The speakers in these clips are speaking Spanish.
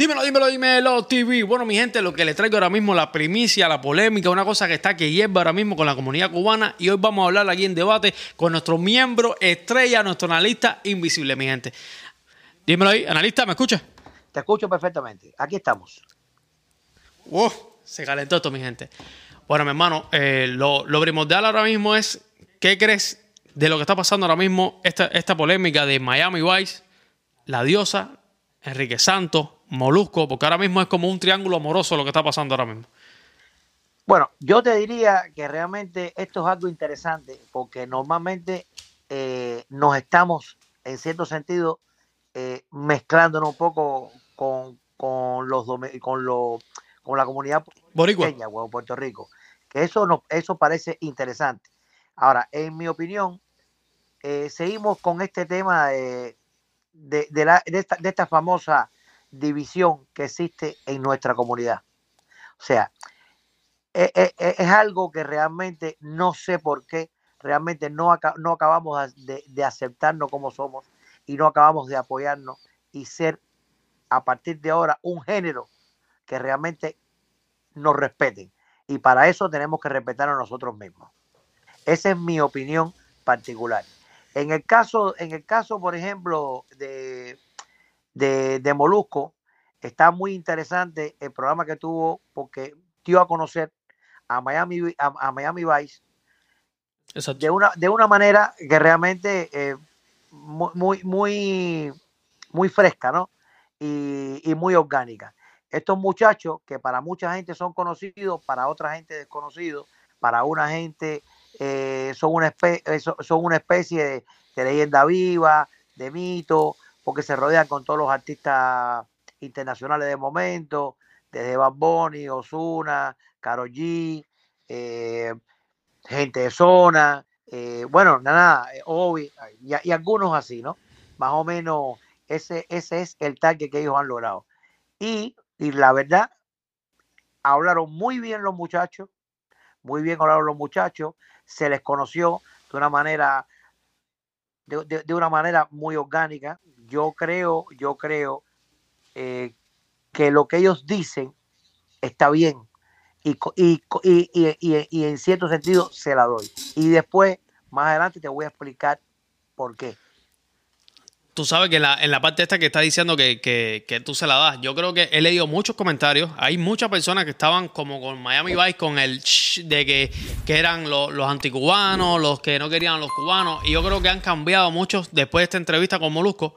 Dímelo, dímelo, dímelo, TV. Bueno, mi gente, lo que les traigo ahora mismo, la primicia, la polémica, una cosa que está que hierva ahora mismo con la comunidad cubana. Y hoy vamos a hablar aquí en debate con nuestro miembro estrella, nuestro analista invisible, mi gente. Dímelo ahí, analista, ¿me escucha? Te escucho perfectamente. Aquí estamos. Wow, se calentó esto, mi gente. Bueno, mi hermano, eh, lo, lo primordial ahora mismo es, ¿qué crees de lo que está pasando ahora mismo, esta, esta polémica de Miami Vice, la diosa, Enrique Santos, Molusco, porque ahora mismo es como un triángulo amoroso lo que está pasando ahora mismo. Bueno, yo te diría que realmente esto es algo interesante porque normalmente eh, nos estamos, en cierto sentido, eh, mezclándonos un poco con, con los con, lo, con la comunidad Boricua. o Puerto Rico. Que eso, no, eso parece interesante. Ahora, en mi opinión, eh, seguimos con este tema de, de, de, la, de, esta, de esta famosa división que existe en nuestra comunidad. O sea, es, es, es, algo que realmente no sé por qué, realmente no, no acabamos de, de, aceptarnos como somos y no acabamos de apoyarnos y ser a partir de ahora un género que realmente nos respeten. Y para eso tenemos que respetar a nosotros mismos. Esa es mi opinión particular. En el caso, en el caso por ejemplo, de, de, de, Molusco, está muy interesante el programa que tuvo porque dio a conocer a Miami, a, a Miami Vice de una, de una manera que realmente eh, muy, muy, muy fresca, ¿no? Y, y, muy orgánica. Estos muchachos que para mucha gente son conocidos, para otra gente desconocidos, para una gente eh, son, una especie, eh, son una especie de, de, leyenda viva, de mito, porque se rodean con todos los artistas internacionales de momento, desde Bad Bunny, Ozuna, Karol G, eh, gente de zona, eh, bueno, nada, Obi, y, algunos así, ¿no? Más o menos ese, ese es el target que ellos han logrado. Y, y la verdad, hablaron muy bien los muchachos, muy bien hablaron los muchachos, se les conoció de una manera de, una manera muy orgánica. Yo creo, yo creo eh, que lo que ellos dicen está bien y, y, y, y, en cierto sentido se la doy. Y después, más adelante, te voy a explicar por qué tú sabes que en la, en la, parte esta que está diciendo que, que, que, tú se la das, yo creo que he leído muchos comentarios. Hay muchas personas que estaban como con Miami Vice, con el de que, que eran los, los anticubanos, los que no querían a los cubanos. Y yo creo que han cambiado muchos, después de esta entrevista con Molusco,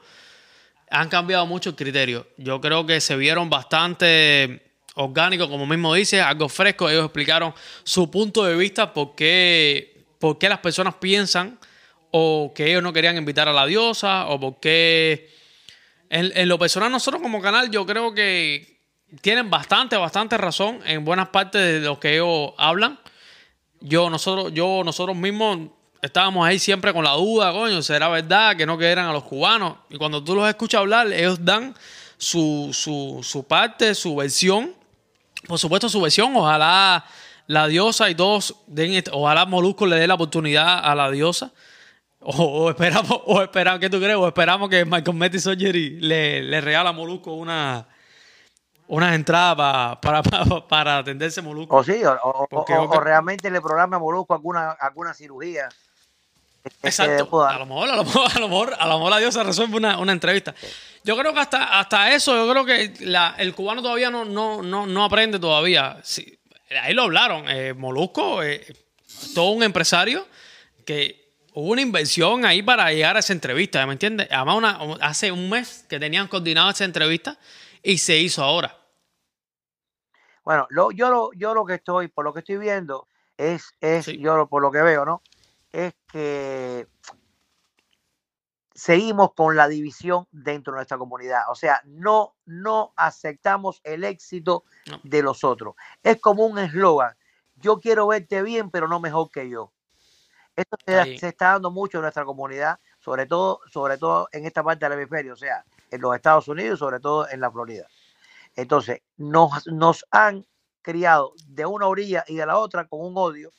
han cambiado mucho el criterio. Yo creo que se vieron bastante orgánicos, como mismo dice, algo fresco. Ellos explicaron su punto de vista, por qué, por qué las personas piensan o que ellos no querían invitar a la diosa, o porque en, en, lo personal nosotros como canal yo creo que tienen bastante, bastante razón en buenas partes de lo que ellos hablan. Yo, nosotros, yo, nosotros mismos estábamos ahí siempre con la duda, coño, ¿será verdad que no querían a los cubanos? Y cuando tú los escuchas hablar, ellos dan su, su, su parte, su versión, por supuesto su versión, ojalá la diosa y todos den, ojalá Molusco le dé la oportunidad a la diosa o, o, esperamos, o esperamos, ¿qué tú crees? O esperamos que Michael Metty Surgery le, le regala a Molusco una, unas entradas para, para, para, atenderse Molusco. O sí, o, o, o, realmente le programa a Molusco alguna, alguna cirugía. Exacto. A lo, mejor, a, lo mejor, a, lo mejor, a lo mejor la diosa resuelve una, una entrevista. Yo creo que hasta, hasta eso, yo creo que la, el cubano todavía no, no, no, no aprende todavía. Sí, ahí lo hablaron. Eh, Molusco, eh, todo un empresario que hubo una inversión ahí para llegar a esa entrevista, ¿me entiendes? Además, una, hace un mes que tenían coordinado esa entrevista y se hizo ahora. Bueno, lo, yo, lo, yo lo que estoy, por lo que estoy viendo, es, es sí. yo por lo que veo, ¿no? Es que seguimos con la división dentro de nuestra comunidad. O sea, no, no aceptamos el éxito no. de los otros. Es como un eslogan. Yo quiero verte bien, pero no mejor que yo. Esto se, se, está dando mucho en nuestra comunidad, sobre todo, sobre todo en esta parte del hemisferio, o sea, en los Estados Unidos, sobre todo en la Florida. Entonces, nos, nos han criado de una orilla y de la otra con un odio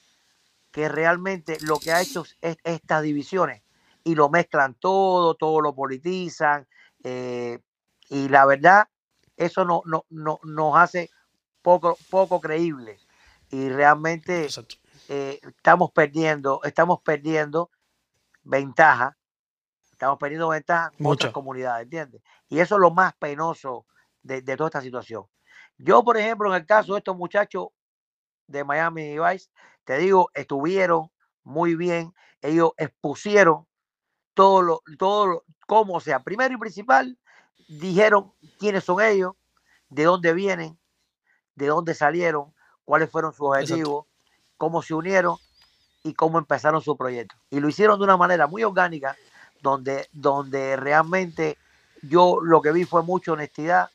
que realmente lo que ha hecho es estas divisiones y lo mezclan todo, todo lo politizan. Eh, y la verdad eso no, no, no, nos hace poco, poco creíble. Y realmente eh, estamos perdiendo, estamos perdiendo ventaja, estamos perdiendo ventaja en otras comunidades, ¿entiendes? Y eso es lo más penoso de, de, toda esta situación. Yo, por ejemplo, en el caso de estos muchachos de Miami Vice, te digo, estuvieron muy bien, ellos expusieron todo lo, todo lo, como sea, primero y principal, dijeron quiénes son ellos, de dónde vienen, de dónde salieron, cuáles fueron sus objetivos, cómo se unieron y cómo empezaron su proyecto. Y lo hicieron de una manera muy orgánica, donde, donde realmente yo lo que vi fue mucha honestidad.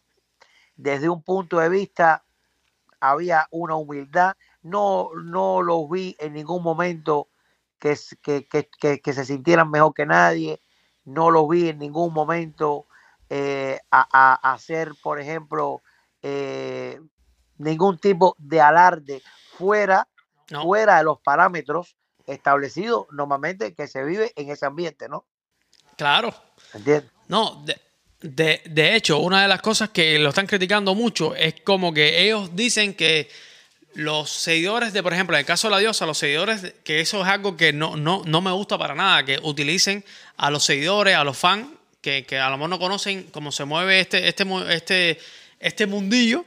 Desde un punto de vista había una humildad. No, no los vi en ningún momento que, que, se sintieran mejor que nadie. No los vi en ningún momento eh, a, hacer, por ejemplo, eh, ningún tipo de alarde fuera, fuera de los parámetros establecidos normalmente que se vive en ese ambiente, ¿no? Claro. ¿Entiendes? No, de, de, hecho, una de las cosas que lo están criticando mucho es como que ellos dicen que los seguidores de, por ejemplo, en el caso de la diosa, los seguidores, que eso es algo que no, no, no me gusta para nada, que utilicen a los seguidores, a los fans, que, que a lo mejor no conocen cómo se mueve este, este, este, este mundillo,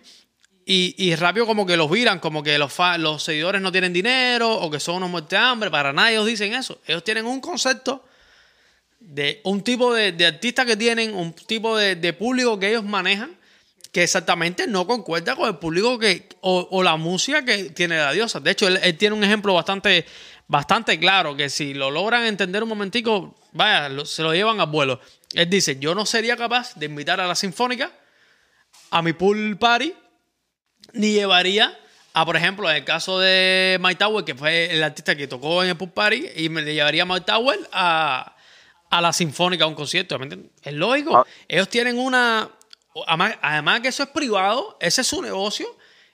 y, y, rápido como que los viran, como que los, los seguidores no tienen dinero o que son unos muertos de hambre. Para nada ellos dicen eso. Ellos tienen un concepto de un tipo de, de artista que tienen, un tipo de, de, público que ellos manejan que exactamente no concuerda con el público que o, la música que tiene la diosa. De hecho, él, él, tiene un ejemplo bastante, bastante claro que si lo logran entender un momentico, vaya, se lo llevan a vuelo. Él dice, yo no sería capaz de invitar a la Sinfónica a mi pool party ni llevaría a, por ejemplo, en el caso de Mike Tower, que fue el artista que tocó en el Pool Party, y me llevaría a Mike Tower a, a la Sinfónica a un concierto. Es lógico. Ah. Ellos tienen una. Además, que eso es privado, ese es su negocio.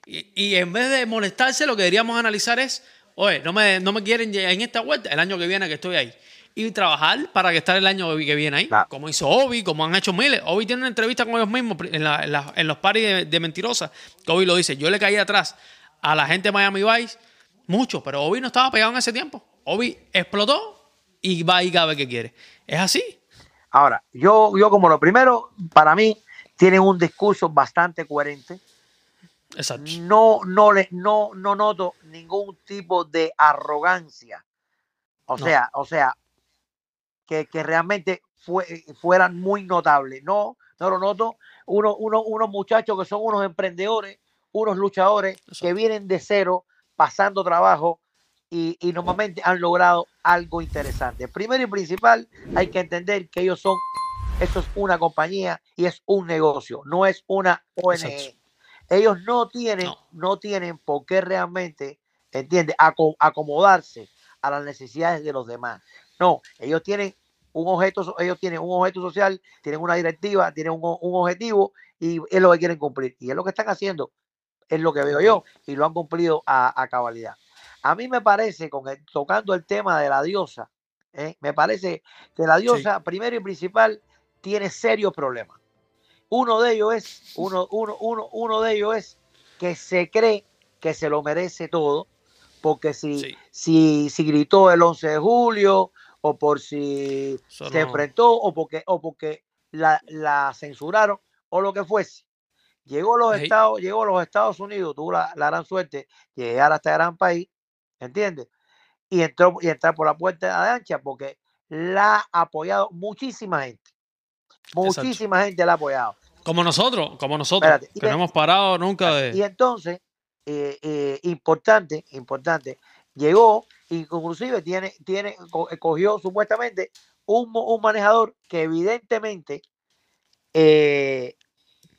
Y, y, en vez de molestarse, lo que deberíamos analizar es: oye, no me, no me quieren en esta vuelta, el año que viene que estoy ahí y trabajar para que estar el año que viene ahí. Como hizo Obi, como han hecho miles. Obi tiene una entrevista con ellos mismos en, en, los paris de, Mentirosa. Que Obi lo dice: Yo le caí atrás a la gente de Miami Vice mucho, pero Obi no estaba pegado en ese tiempo. Obi explotó y va y cabe que quiere. Es así. Ahora, yo, yo como lo primero, para mí, tienen un discurso bastante coherente. Exacto. No, no, le, no, no noto ningún tipo de arrogancia. O sea, o sea, que, realmente fue, fueran muy notables. No, no lo noto. Uno, uno, unos muchachos que son unos emprendedores, unos luchadores que vienen de cero, pasando trabajo y, y, normalmente han logrado algo interesante. Primero y principal, hay que entender que ellos son, esto es una compañía y es un negocio, no es una ONG. Ellos no tienen, no. tienen por qué realmente, entiende, acomodarse a las necesidades de los demás. No, ellos tienen un objeto, ellos tienen un objeto social, tienen una directiva, tienen un, objetivo y es lo que quieren cumplir. Y es lo que están haciendo, es lo que veo yo, y lo han cumplido a, cabalidad. A mí me parece, con tocando el tema de la diosa, ¿eh? me parece que la diosa, primero y principal, tiene serios problemas. Uno de ellos es, uno, uno, uno, uno de ellos es que se cree que se lo merece todo, porque si, si, si gritó el 11 de julio, o por si se enfrentó o porque, o porque la, la, censuraron o lo que fuese. Llegó a los Estados, llegó a los Estados Unidos, tuvo la, gran suerte de llegar a este gran país, ¿entiendes? Y entró y entrar por la puerta de ancha porque la ha apoyado muchísima gente. Muchísima gente la ha apoyado. Como nosotros, como nosotros, que no hemos parado nunca de... Y entonces, eh, eh, importante, importante, llegó inclusive tiene, tiene, cogió supuestamente un, un manejador que evidentemente eh,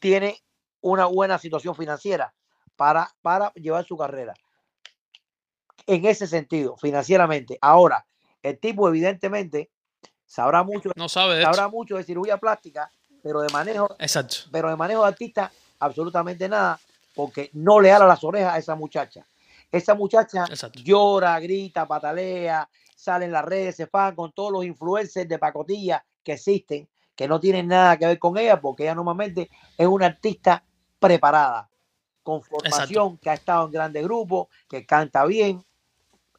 tiene una buena situación financiera para, para llevar su carrera. En ese sentido, financieramente. Ahora, el tipo evidentemente sabrá mucho, no sabe sabrá mucho de cirugía plástica, pero de manejo, Exacto. pero de manejo de artista, absolutamente nada, porque no le ala las orejas a esa muchacha. Esa muchacha llora, grita, patalea, sale en las redes, se fan con todos los influencers de pacotilla que existen, que no tienen nada que ver con ella, porque ella normalmente es una artista preparada, con formación, que ha estado en grandes grupos, que canta bien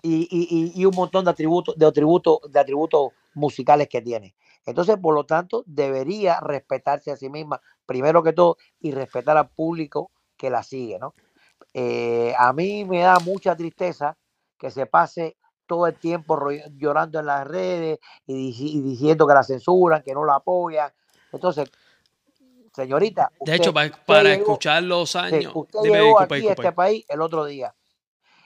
y, un montón de atributos, de atributos, de atributos musicales que tiene. Entonces, por lo tanto, debería respetarse a sí misma, primero que todo, y respetar al público que la sigue, ¿no? Eh, a mí me da mucha tristeza que se pase todo el tiempo llorando en las redes y, diciendo que la censuran, que no la apoyan. Entonces, señorita. de hecho, para, escuchar los años. usted llegó aquí a este país el otro día.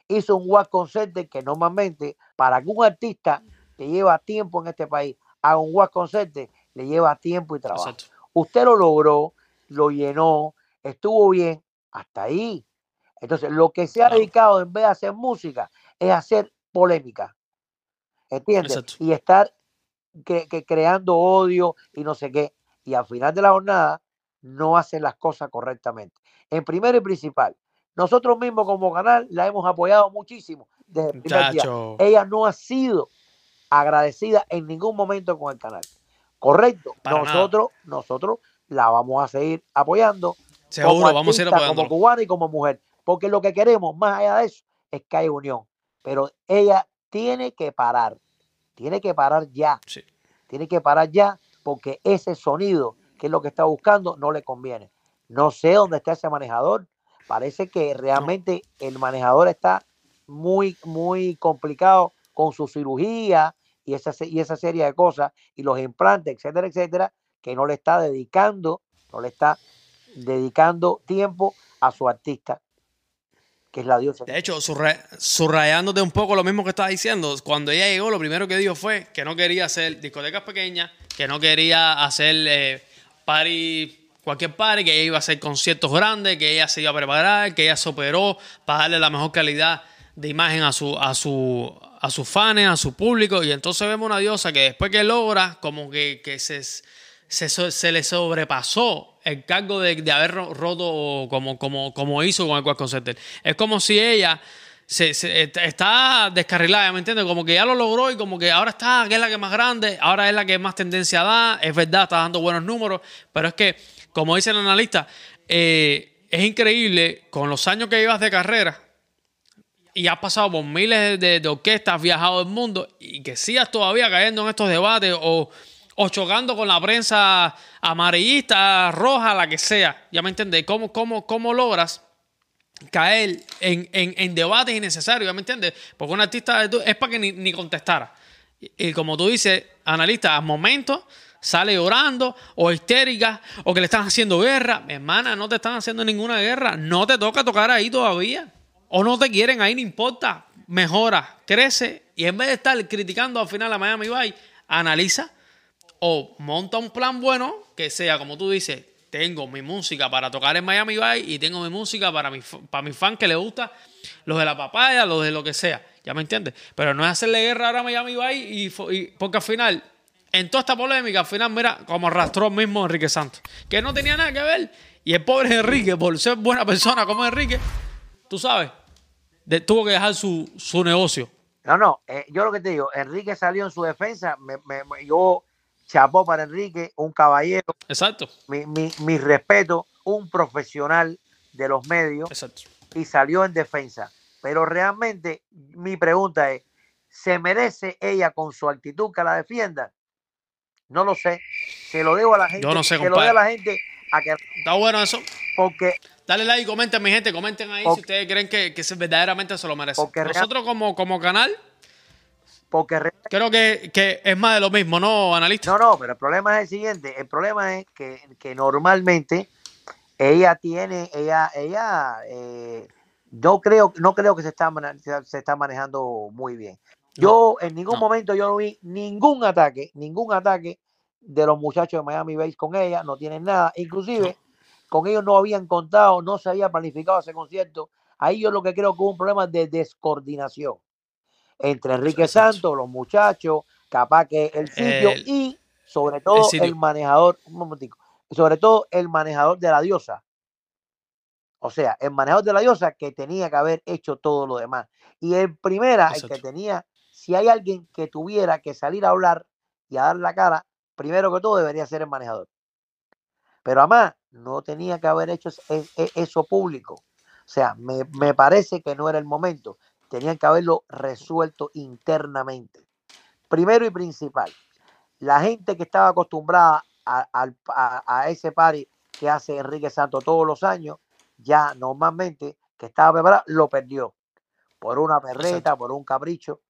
Hizo un walk concert que normalmente para algún artista que lleva tiempo en este país a un walk concert le lleva tiempo y trabajo. Usted lo logró, lo llenó, estuvo bien, hasta ahí. Entonces, lo que se ha dedicado en vez de hacer música es hacer polémica. ¿Entiendes? Y estar que, creando odio y no sé qué. Y al final de la jornada no hacen las cosas correctamente. En primero y principal, nosotros mismos como canal la hemos apoyado muchísimo desde el primer día. Ella no ha sido agradecida en ningún momento con el canal. Correcto. nosotros, nosotros la vamos a seguir apoyando. Seguro, vamos a ir apoyando. Como cubana y como mujer. Porque lo que queremos, más allá de eso, es que haya unión. Pero ella tiene que parar. Tiene que parar ya. Tiene que parar ya porque ese sonido, que es lo que está buscando, no le conviene. No sé dónde está ese manejador. Parece que realmente el manejador está muy, muy complicado con su cirugía y esa, y esa serie de cosas y los implantes, etcétera, etcétera, que no le está dedicando, no le está dedicando tiempo a su artista que es la diosa. De hecho, subrayándote un poco lo mismo que estaba diciendo, cuando ella llegó, lo primero que dijo fue que no quería hacer discotecas pequeñas, que no quería hacer eh, party, cualquier party, que ella iba a hacer conciertos grandes, que ella se iba a preparar, que ella se operó para darle la mejor calidad de imagen a su, a su, a sus fans, a su público. Y entonces vemos una diosa que después que logra, como que, que se, se, se le sobrepasó el cargo de, de haber roto como, como, como hizo con el Quad Concerter. Es como si ella se, está descarrilada, ¿me entiendes? Como que ya lo logró y como que ahora está, que es la que más grande, ahora es la que más tendencia da, es verdad, está dando buenos números, pero es que, como dice el analista, eh, es increíble con los años que llevas de carrera y has pasado por miles de, orquestas, viajado el mundo y que sigas todavía cayendo en estos debates o o chocando con la prensa amarillista, roja, la que sea. Ya me entiendes. ¿Cómo, cómo, cómo logras caer en, en, debates innecesarios? ¿Ya me entiendes? Porque un artista es para que ni, contestara. Y, como tú dices, analista, a momentos sale llorando o histérica o que le están haciendo guerra. Hermana, no te están haciendo ninguna guerra. No te toca tocar ahí todavía. O no te quieren ahí, no importa. Mejora, crece. Y en vez de estar criticando al final a Miami Vice, analiza o monta un plan bueno que sea, como tú dices, tengo mi música para tocar en Miami Vice y tengo mi música para mi, para mis fans que les gusta, los de la papaya, los de lo que sea. ¿Ya me entiendes? Pero no es hacerle guerra ahora a Miami Vice y, porque al final, en toda esta polémica, al final, mira, como arrastró mismo Enrique Santos, que no tenía nada que ver. Y el pobre Enrique, por ser buena persona como Enrique, tú sabes, tuvo que dejar su, negocio. No, no, eh, yo lo que te digo, Enrique salió en su defensa, me, yo chapó para Enrique, un caballero. Exacto. Mi, respeto, un profesional de los medios. Exacto. Y salió en defensa. Pero realmente mi pregunta es, ¿se merece ella con su actitud que la defienda? No lo sé. Se lo debo a la gente. Yo no sé, Se lo debo a la gente a que... Está bueno eso. Porque... Dale like y comenten, mi gente. Comenten ahí si ustedes creen que, que verdaderamente se lo merece. Nosotros como, como canal Creo que, es más de lo mismo, ¿no, analista? No, no, pero el problema es el siguiente. El problema es que, normalmente ella tiene, ella, ella, eh, no creo, no creo que se está, se está manejando muy bien. Yo en ningún momento yo no vi ningún ataque, ningún ataque de los muchachos de Miami Base con ella, no tienen nada. Inclusive con ellos no habían contado, no se había planificado ese concierto. Ahí yo lo que creo que hubo un problema de descoordinación entre Enrique Santos, los muchachos, capaz que el sitio y sobre todo el, manejador, un momentico, sobre todo el manejador de la diosa. O sea, el manejador de la diosa que tenía que haber hecho todo lo demás. Y en primera, el que tenía, si hay alguien que tuviera que salir a hablar y a dar la cara, primero que todo debería ser el manejador. Pero además, no tenía que haber hecho eso público. O sea, me, me parece que no era el momento. Tenían que haberlo resuelto internamente. Primero y principal, la gente que estaba acostumbrada a, ese party que hace Enrique Santos todos los años, ya normalmente que estaba preparado, lo perdió por una perreta, por un capricho.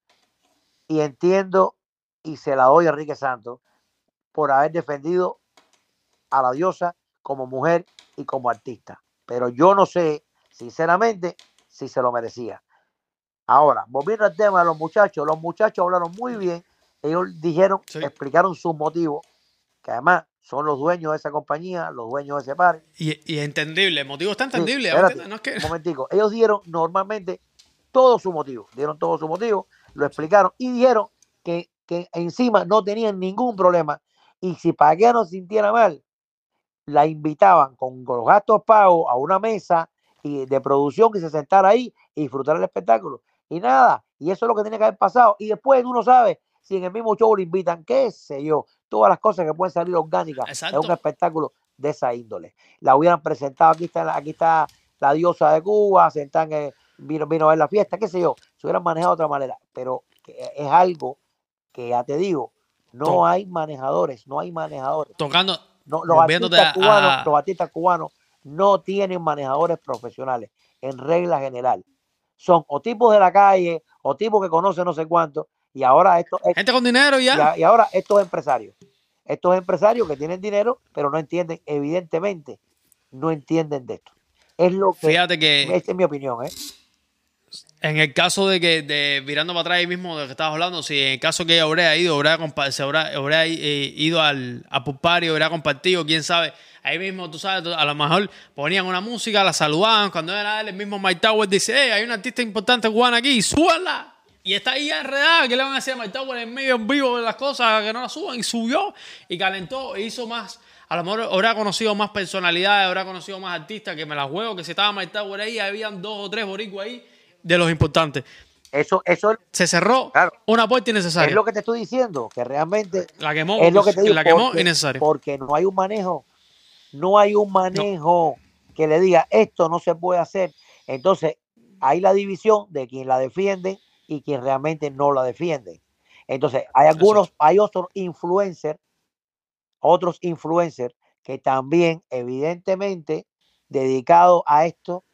Y entiendo y se la doy a Enrique Santos por haber defendido a la diosa como mujer y como artista. Pero yo no sé, sinceramente, si se lo merecía. Ahora, volviendo al tema de los muchachos, los muchachos hablaron muy bien. Ellos dijeron, explicaron sus motivos, que además son los dueños de esa compañía, los dueños de ese par. Y, y entendible, el motivo está entendible. no es que... Un momentico, ellos dieron normalmente todo su motivo, dieron todo su motivo, lo explicaron y dijeron que, que encima no tenían ningún problema y si para que no sintiera mal, la invitaban con, los gastos pagos a una mesa y de producción que se sentara ahí y disfrutar el espectáculo. Y nada, y eso es lo que tiene que haber pasado. Y después uno sabe si en el mismo show le invitan, qué sé yo, todas las cosas que pueden salir orgánicas en un espectáculo de esa índole. La hubieran presentado, aquí está, aquí está la diosa de Cuba, sentan, vino, vino a ver la fiesta, qué sé yo, se hubieran manejado de otra manera, pero es algo que ya te digo, no hay manejadores, no hay manejadores. Tocando, los, artistas cubanos, los artistas cubanos no tienen manejadores profesionales, en regla general. Son o tipos de la calle, o tipos que conocen no sé cuánto, y ahora esto... Gente con dinero ya. Y, ahora estos empresarios. Estos empresarios que tienen dinero, pero no entienden, evidentemente, no entienden de esto. Es lo que... Fíjate que... Esta es mi opinión, ¿eh? En el caso de que, de, mirando para atrás ahí mismo de que estabas hablando, si en el caso que habría ido, habría, se eh, ido al, a Pupari, habría compartido, quién sabe, ahí mismo, tú sabes, a lo mejor ponían una música, la saludaban, cuando era el mismo Mike Tower dice, hey, hay un artista importante cubano aquí, súbala. Y está ahí enredada, ¿qué le van a decir a Mike Tower en medio en vivo de las cosas que no la suban? Y subió y calentó e hizo más a lo mejor habrá conocido más personalidades, habrá conocido más artistas que me las juego, que si estaba Mike Tower ahí, habían dos o tres boricuas ahí de los importantes. Eso, eso se cerró una puerta innecesaria. Es lo que te estoy diciendo, que realmente la quemó, es lo que te digo, la quemó innecesaria. Porque no hay un manejo, no hay un manejo que le diga esto no se puede hacer. Entonces, hay la división de quien la defiende y quien realmente no la defiende. Entonces, hay algunos, hay otros influencers, otros influencers que también, evidentemente, dedicados a esto,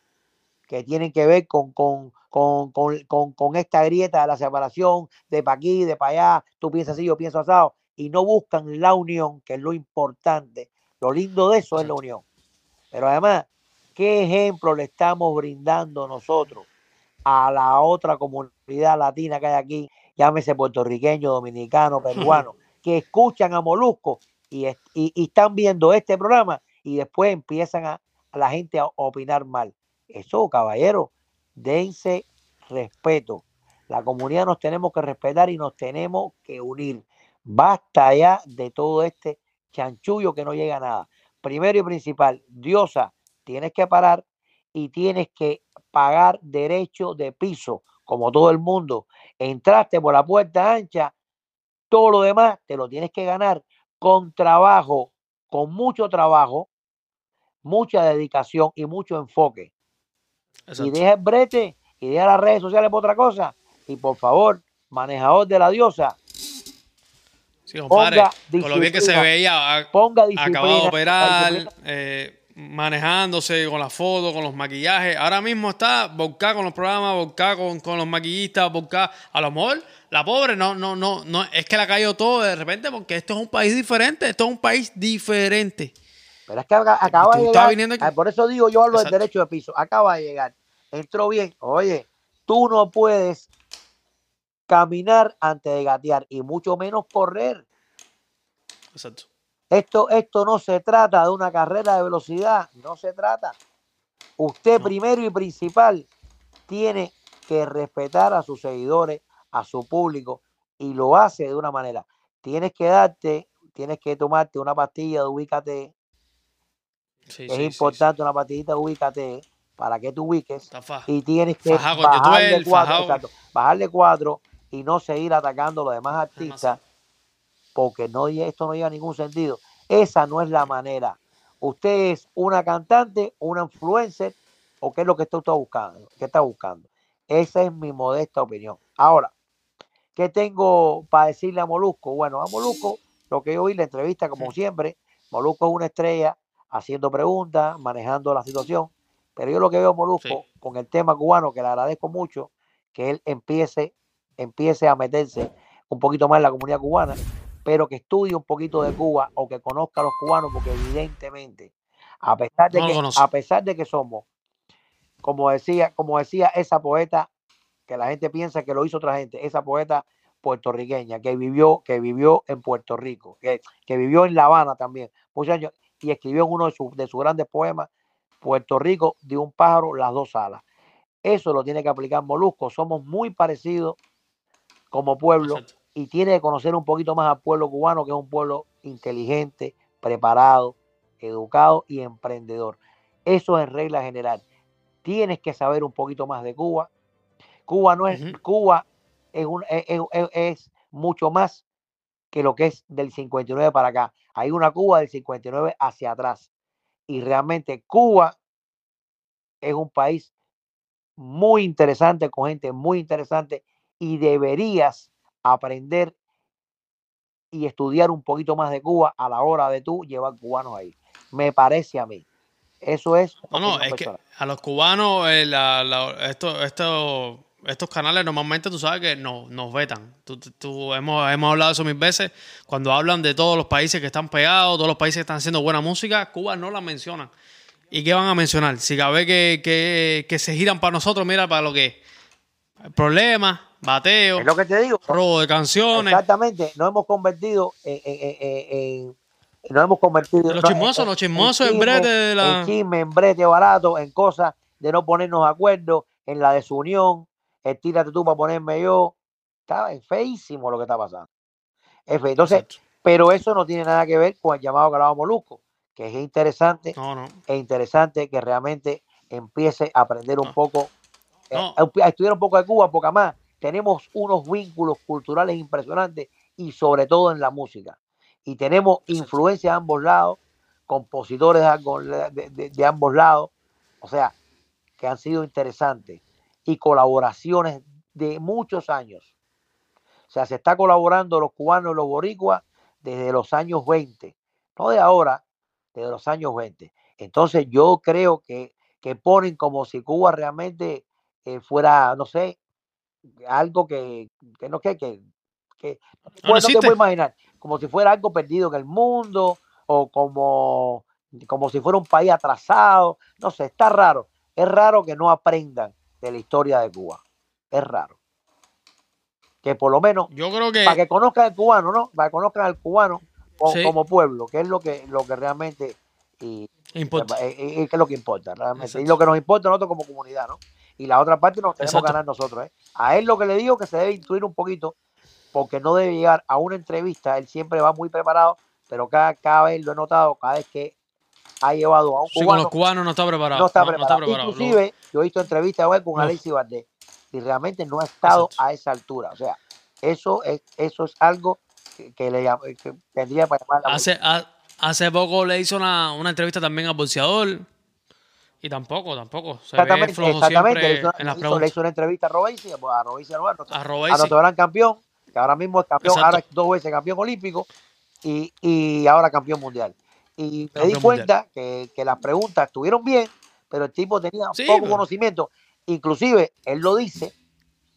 que tienen que ver con, con, con, con, con esta grieta de la separación, de para aquí, de para allá, tú piensas así, yo pienso asado, y no buscan la unión, que es lo importante. Lo lindo de eso es la unión. Pero además, ¿qué ejemplo le estamos brindando nosotros a la otra comunidad latina que hay aquí? Llámese puertorriqueño, dominicano, peruano, que escuchan a Molusco y, y, están viendo este programa y después empiezan a, a la gente a opinar mal. Eso, caballero, dense respeto. La comunidad nos tenemos que respetar y nos tenemos que unir. Basta ya de todo este chanchullo que no llega a nada. Primero y principal, Diosa, tienes que parar y tienes que pagar derecho de piso, como todo el mundo. Entraste por la puerta ancha, todo lo demás te lo tienes que ganar con trabajo, con mucho trabajo, mucha dedicación y mucho enfoque. Y deja el brete y deja las redes sociales por otra cosa. Y por favor, manejador de la diosa. Sí, compadre, con lo bien que se veía, ponga acabado de operar, eh, manejándose con las fotos, con los maquillajes. Ahora mismo está Boca con los programas, Boca con, con los maquillistas, Boca. A lo mejor la pobre no, no, no, no, es que la cayó todo de repente porque esto es un país diferente, esto es un país diferente. Pero es que acaba de llegar. Ah, por eso digo, yo hablo del derecho de piso. Acaba de llegar. Entró bien. Oye, tú no puedes caminar antes de gatear y mucho menos correr. Exacto. Esto, esto no se trata de una carrera de velocidad, no se trata. Usted primero y principal tiene que respetar a sus seguidores, a su público y lo hace de una manera. Tienes que darte, tienes que tomarte una pastilla de ubícate es importante una partidita, ubícate para que tú ubiques y tienes que bajarle cuatro, bajarle cuatro y no seguir atacando a los demás artistas porque no, esto no lleva ningún sentido. Esa no es la manera. ¿Usted es una cantante, una influencer o qué es lo que está buscando? ¿Qué está buscando? Esa es mi modesta opinión. Ahora, ¿qué tengo para decirle a Molusco? Bueno, a Molusco, lo que yo oí la entrevista, como siempre, Molusco es una estrella haciendo preguntas, manejando la situación. Pero yo lo que veo, Molusco, con el tema cubano, que le agradezco mucho, que él empiece, empiece a meterse un poquito más en la comunidad cubana, pero que estudie un poquito de Cuba o que conozca a los cubanos, porque evidentemente, a pesar de, que, a pesar de que somos, como decía, como decía esa poeta, que la gente piensa que lo hizo otra gente, esa poeta puertorriqueña que vivió, que vivió en Puerto Rico, que, que vivió en La Habana también, muchos años, y escribió en uno de, sus, de sus grandes poemas, Puerto Rico de un pájaro, las dos alas. Eso lo tiene que aplicar Molusco. Somos muy parecidos como pueblo y tiene que conocer un poquito más al pueblo cubano, que es un pueblo inteligente, preparado, educado y emprendedor. Eso es regla general. Tienes que saber un poquito más de Cuba. Cuba no es, Cuba es, un, es, mucho más que lo que es del 59 para acá. Hay una Cuba del 59 hacia atrás. Y realmente Cuba es un país muy interesante, con gente muy interesante, y deberías aprender y estudiar un poquito más de Cuba a la hora de tú llevar cubanos ahí. Me parece a mí. Eso es. No, no, es que a los cubanos, eh, esto, esto, estos canales normalmente tú sabes que no, nos vetan. Tú, hemos, hemos hablado eso mil veces. Cuando hablan de todos los países que están pegados, todos los países que están haciendo buena música, Cuba no la mencionan. ¿Y qué van a mencionar? Si cabe que, que, que se giran para nosotros, mira, para lo que problemas, bateo, es lo que te digo. robo de canciones. Exactamente, nos hemos convertido en, nos hemos convertido los chismosos, los chismosos en, brete de la... en chisme, en brete barato, en cosas de no ponernos de acuerdo, en la desunión, el tírate tú para ponerme yo. Está feísimo lo que está pasando. Entonces, pero eso no tiene nada que ver con el llamado que hablábamos Molusco, que es interesante, es interesante que realmente empiece a aprender un poco eh, a estudiar un poco de Cuba, porque además tenemos unos vínculos culturales impresionantes y sobre todo en la música. Y tenemos influencia de ambos lados, compositores de, ambos lados, o sea, que han sido interesantes y colaboraciones de muchos años. O sea, se está colaborando los cubanos y los boricuas desde los años 20, no de ahora, desde los años 20. Entonces yo creo que, que ponen como si Cuba realmente eh, fuera, no sé, algo que, que no que, que, que no, te puedo imaginar, como si fuera algo perdido en el mundo o como, como si fuera un país atrasado, no sé, está raro, es raro que no aprendan de la historia de Cuba, es raro. Que por lo menos, yo creo que para que conozcan al cubano, ¿no? Para que conozcan al cubano como, pueblo, que es lo que, lo que realmente y, importa. Es, es, es, lo que importa, realmente. Y lo que nos importa a nosotros como comunidad, ¿no? y la otra parte nos tenemos que ganar nosotros. ¿eh? A él lo que le digo que se debe instruir un poquito, porque no debe llegar a una entrevista, él siempre va muy preparado, pero cada, cada vez lo he notado, cada vez que ha llevado a un cubano. Sí, los cubanos no está preparado. No está preparado. Inclusive, yo he visto entrevistas con Alexis Valdés y realmente no ha estado a esa altura. O sea, eso es, eso es algo que, le que tendría para llamar la hace, hace poco le hizo una, una entrevista también al boxeador y tampoco, tampoco. Se exactamente, ve exactamente. Le hizo, en las hizo, le hizo una entrevista a Robesi, a Robesi a Robesi. A nuestro gran campeón, que ahora mismo es campeón, ahora es dos veces campeón olímpico y, y ahora campeón mundial. Y me di cuenta que, que, las preguntas estuvieron bien, pero el tipo tenía poco conocimiento. Inclusive, él lo dice,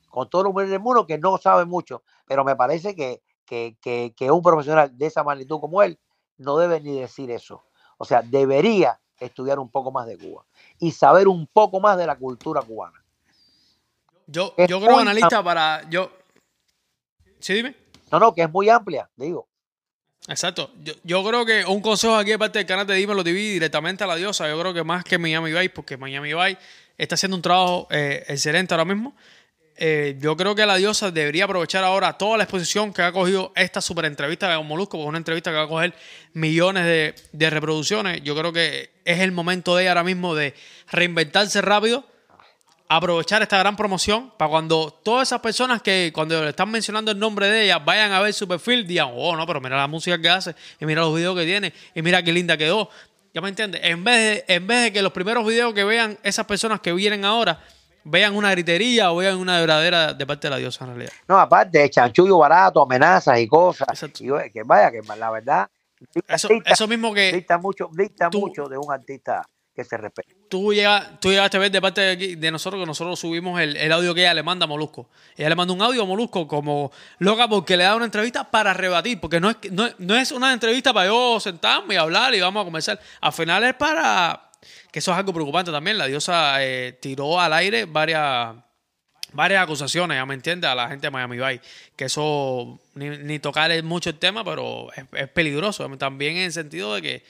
con todo los del mundo, que no sabe mucho, pero me parece que, que, que, que un profesional de esa magnitud como él no debe ni decir eso. O sea, debería estudiar un poco más de Cuba y saber un poco más de la cultura cubana. Yo, yo creo, analista, para. Yo. ¿Sí, dime? No, no, que es muy amplia, digo. Exacto. Yo, yo creo que un consejo aquí de parte del canal de Dime lo TV directamente a la diosa. Yo creo que más que Miami Vice, porque Miami Vice está haciendo un trabajo eh, excelente ahora mismo. Eh, yo creo que la diosa debería aprovechar ahora toda la exposición que ha cogido esta super entrevista con Molusco, porque es una entrevista que va a coger millones de, reproducciones. Yo creo que es el momento de ella ahora mismo de reinventarse rápido, aprovechar esta gran promoción para cuando todas esas personas que cuando le están mencionando el nombre de ella vayan a ver su perfil, digan, oh, no, pero mira la música que hace, y mira los videos que tiene, y mira qué linda quedó. ¿Ya me entiendes? En vez, de, en vez de que los primeros videos que vean esas personas que vienen ahora vean una gritería o vean una verdadera de parte de la diosa en realidad. No, aparte de chanchullo barato, amenazas y cosas. Y que vaya, que la verdad. Eso, eso mismo que. Dicta mucho, dicta mucho de un artista que se respete. Tú, llega, tú llegaste a ver de parte de, nosotros que nosotros subimos el, el, audio que ella le manda a Molusco. Ella le manda un audio a Molusco como loca porque le da una entrevista para rebatir, porque no es, no, no es una entrevista para yo sentarme y hablar y vamos a conversar. Al final es para, que eso es algo preocupante también. La diosa eh, tiró al aire varias, varias acusaciones, ya me entiende, a la gente de Miami Vice. Que eso, ni, ni tocar mucho el tema, pero es, peligroso. También en el sentido de que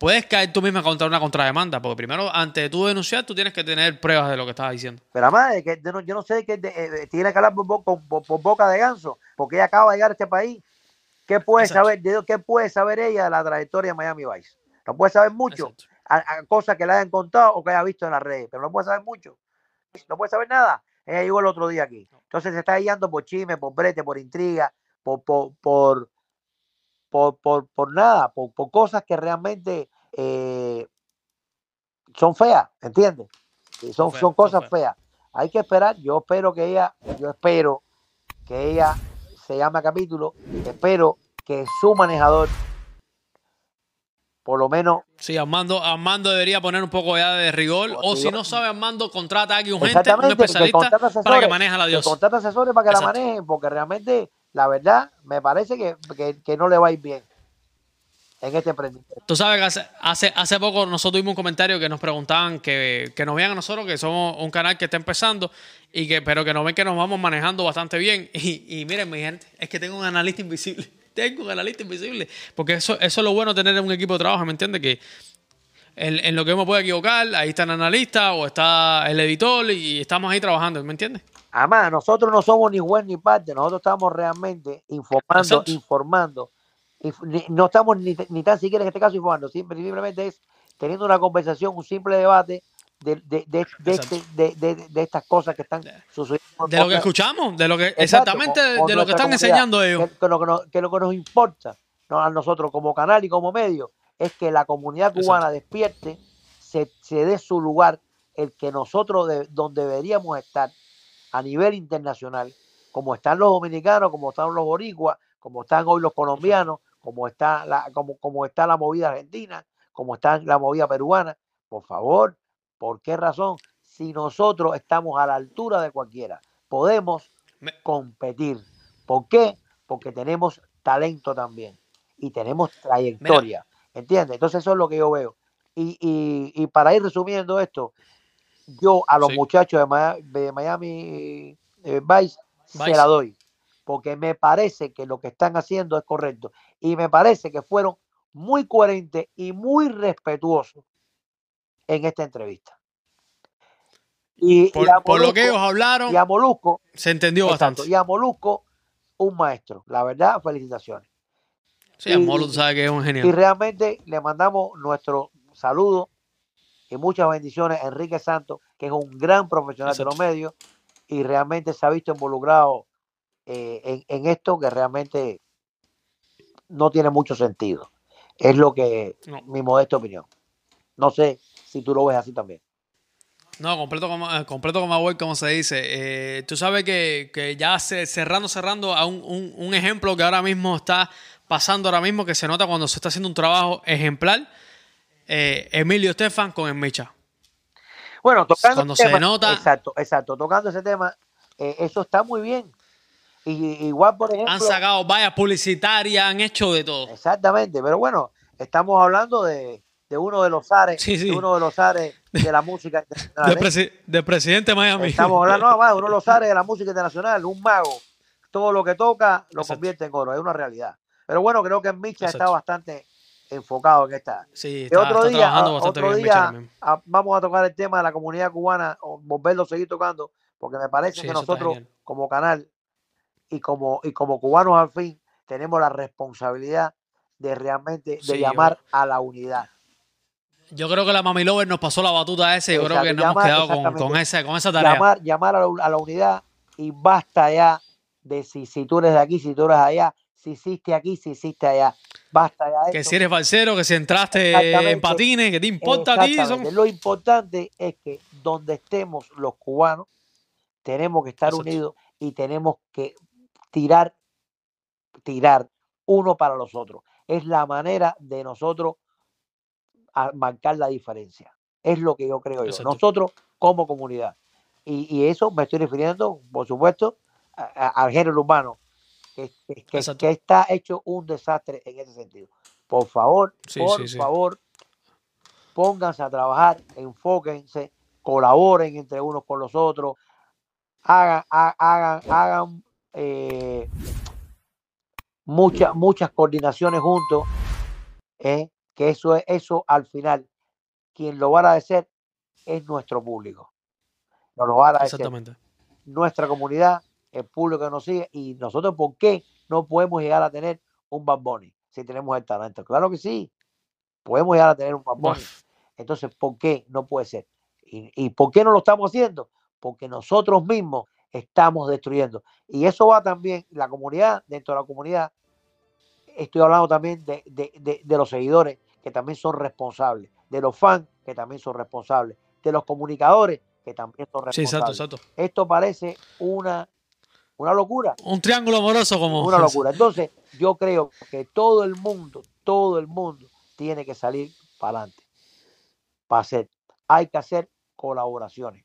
puedes caer tú misma contra una contrademanda, porque primero, antes de tú denunciar, tú tienes que tener pruebas de lo que estás diciendo. Pero además, que yo no sé qué eh, tiene que hablar por, por, por, boca de ganso, porque ella acaba de llegar a este país. ¿Qué puede Exacto. saber, qué puede saber ella de la trayectoria de Miami Vice? No puede saber mucho. Exacto a, a, cosas que le hayan contado o que haya visto en las redes, pero no puede saber mucho, no puede saber nada. Ella llegó el otro día aquí. Entonces se está guiando por chisme, por brete, por intriga, por, por, por, por, por, por nada, por, por, cosas que realmente eh, son feas, ¿entiendes? Son, son cosas feas. Hay que esperar, yo espero que ella, yo espero que ella se llame a capítulo, espero que su manejador por lo menos. Sí, Armando, Armando debería poner un poco ya de rigor. O si no sabe Armando, contrata a alguien, un, gente, un especialista para que maneje a la diosa. Contrata asesores para que Exacto. la manejen, porque realmente, la verdad, me parece que, que, no le va a ir bien en este emprendimiento. Tú sabes que hace, hace, hace poco nosotros tuvimos un comentario que nos preguntaban que, que nos vean a nosotros, que somos un canal que está empezando, y que, pero que nos ven que nos vamos manejando bastante bien. Y, y miren, mi gente, es que tengo un analista invisible tengo un analista invisible. Porque eso, eso es lo bueno de tener un equipo de trabajo, ¿me entiendes? Que en, en, lo que uno puede equivocar, ahí está el analista o está el editor y estamos ahí trabajando, ¿me entiendes? Además, nosotros no somos ni juez ni parte, nosotros estamos realmente informando, Exacto. informando. Ni, no estamos ni, ni, tan siquiera en este caso informando, simplemente es teniendo una conversación, un simple debate de, de, de, este, de, estas cosas que están sucediendo. De lo que escuchamos, de lo que Exacto, exactamente con, con de lo que están enseñando ellos. Que, que, lo que, nos, que, lo que nos importa ¿no? a nosotros como canal y como medio es que la comunidad cubana Exacto. despierte, se, se dé su lugar, el que nosotros de, donde deberíamos estar a nivel internacional, como están los dominicanos, como están los boricuas, como están hoy los colombianos, como está la, como, como está la movida argentina, como está la movida peruana, por favor, ¿Por qué razón? Si nosotros estamos a la altura de cualquiera, podemos Me... competir. ¿Por qué? Porque tenemos talento también y tenemos trayectoria. Mira. ¿Entiendes? Entonces eso es lo que yo veo. Y, y, y para ir resumiendo esto, yo a los sí. muchachos de Miami, de Miami eh, Vice, Vice se la doy. Porque me parece que lo que están haciendo es correcto. Y me parece que fueron muy coherentes y muy respetuosos en esta entrevista. Y, por, y Molusco, por, lo que ellos hablaron, y a Molusco, se entendió exacto, bastante. Y a Molusco, un maestro. La verdad, felicitaciones. Sí, y, a Molusco sabe que es un genio. Y realmente le mandamos nuestro saludo y muchas bendiciones a Enrique Santos, que es un gran profesional exacto. de los medios y realmente se ha visto involucrado eh, en, en esto que realmente no tiene mucho sentido. Es lo que no. mi modesta opinión. No sé si tú lo ves así también. No, completo como, eh, completo como como se dice. Eh, tú sabes que, que ya se, cerrando, cerrando a un, un, un, ejemplo que ahora mismo está pasando ahora mismo, que se nota cuando se está haciendo un trabajo ejemplar. Eh, Emilio Estefan con el Micha. Bueno, tocando cuando se tema, nota. Exacto, exacto. Tocando ese tema, eh, eso está muy bien. Y, igual, por ejemplo. Han sacado vallas publicitarias, han hecho de todo. Exactamente, pero bueno, estamos hablando de, de uno de los ares, sí, sí. de uno de los ares de la música internacional. de, presi de, presidente Miami. Estamos hablando, no, uno de los ares de la música internacional, un mago. Todo lo que toca lo Exacto. convierte en oro, es una realidad. Pero bueno, creo que Exacto. está bastante enfocado en esta. Sí, está, otro está día, otro día a, vamos a tocar el tema de la comunidad cubana, o volverlo a seguir tocando, porque me parece sí, que nosotros como canal y como, y como cubanos al fin tenemos la responsabilidad de realmente de sí, llamar yo... a la unidad. Yo creo que la Mami Lover nos pasó la batuta ese. Yo creo que nos hemos quedado con, con, esa, con esa tarea. Llamar, llamar a, la, a, la, unidad y basta ya de si, si tú eres de aquí, si tú eres allá. Si hiciste aquí, si hiciste allá. Basta ya. Que si eres falsero, que si entraste en patines, que te importa a ti. Lo importante es que donde estemos los cubanos, tenemos que estar unidos y tenemos que tirar, tirar uno para los otros. Es la manera de nosotros marcar la diferencia. Es lo que yo creo yo. Nosotros como comunidad. Y, eso me estoy refiriendo, por supuesto, al género humano, que, está hecho un desastre en ese sentido. Por favor, por favor, pónganse a trabajar, enfóquense, colaboren entre unos con los otros, hagan, hagan, hagan eh, muchas, muchas coordinaciones juntos, eh, que eso es eso al final, quien lo va a agradecer es nuestro público. Nos lo va a agradecer Exactamente. nuestra comunidad, el público que nos sigue, y nosotros, ¿por qué no podemos llegar a tener un Bad Bunny si tenemos el talento? Claro que sí, podemos llegar a tener un Bad Bunny. Entonces, ¿por qué no puede ser? ¿Y, ¿Y por qué no lo estamos haciendo? Porque nosotros mismos estamos destruyendo. Y eso va también, la comunidad, dentro de la comunidad, estoy hablando también de, de, los seguidores que también son responsables, de los fans que también son responsables, de los comunicadores que también son responsables. Sí, exacto, exacto. Esto parece una, una locura. Un triángulo amoroso como... Una locura. Entonces, yo creo que todo el mundo, todo el mundo tiene que salir para adelante. Para hacer, hay que hacer colaboraciones.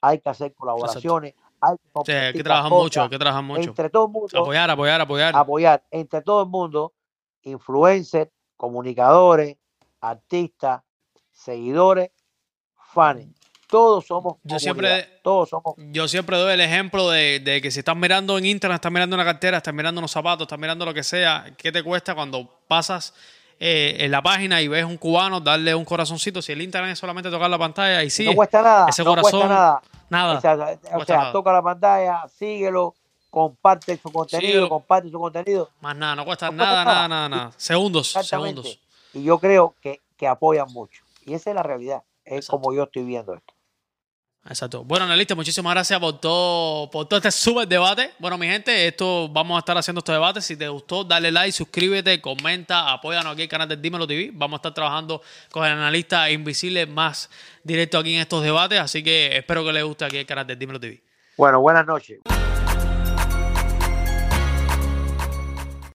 Hay que hacer colaboraciones, hay que, trabajar mucho, que trabajar mucho. Entre todo el mundo. Apoyar, apoyar, apoyar. Apoyar. Entre todo el mundo, influencers, comunicadores, artistas, seguidores, fans. Todos somos yo siempre todos somos yo siempre doy el ejemplo de, que si estás mirando en internet, estás mirando una cartera, estás mirando unos zapatos, estás mirando lo que sea, ¿qué te cuesta cuando pasas eh, en la página y ves un cubano darle un corazoncito? Si el internet es solamente tocar la pantalla y sí, no cuesta nada, ese corazón, nada. Nada. O sea, toca la pantalla, síguelo, comparte su contenido, comparte su contenido. Más nada, no cuesta, nada, nada, nada, nada, Segundos, segundos. Y yo creo que, que apoyan mucho. Y esa es la realidad. Es como yo estoy viendo esto. Exacto. Bueno, Analista, muchísimas gracias por todo, por todo este súper debate. Bueno, mi gente, esto vamos a estar haciendo este debate. Si te gustó, dale like, suscríbete, comenta, apóyanos aquí en el canal de Dímelo TV. Vamos a estar trabajando con el analista invisible más directo aquí en estos debates. Así que espero que les guste aquí el canal de Dímelo TV. Bueno, buenas noches.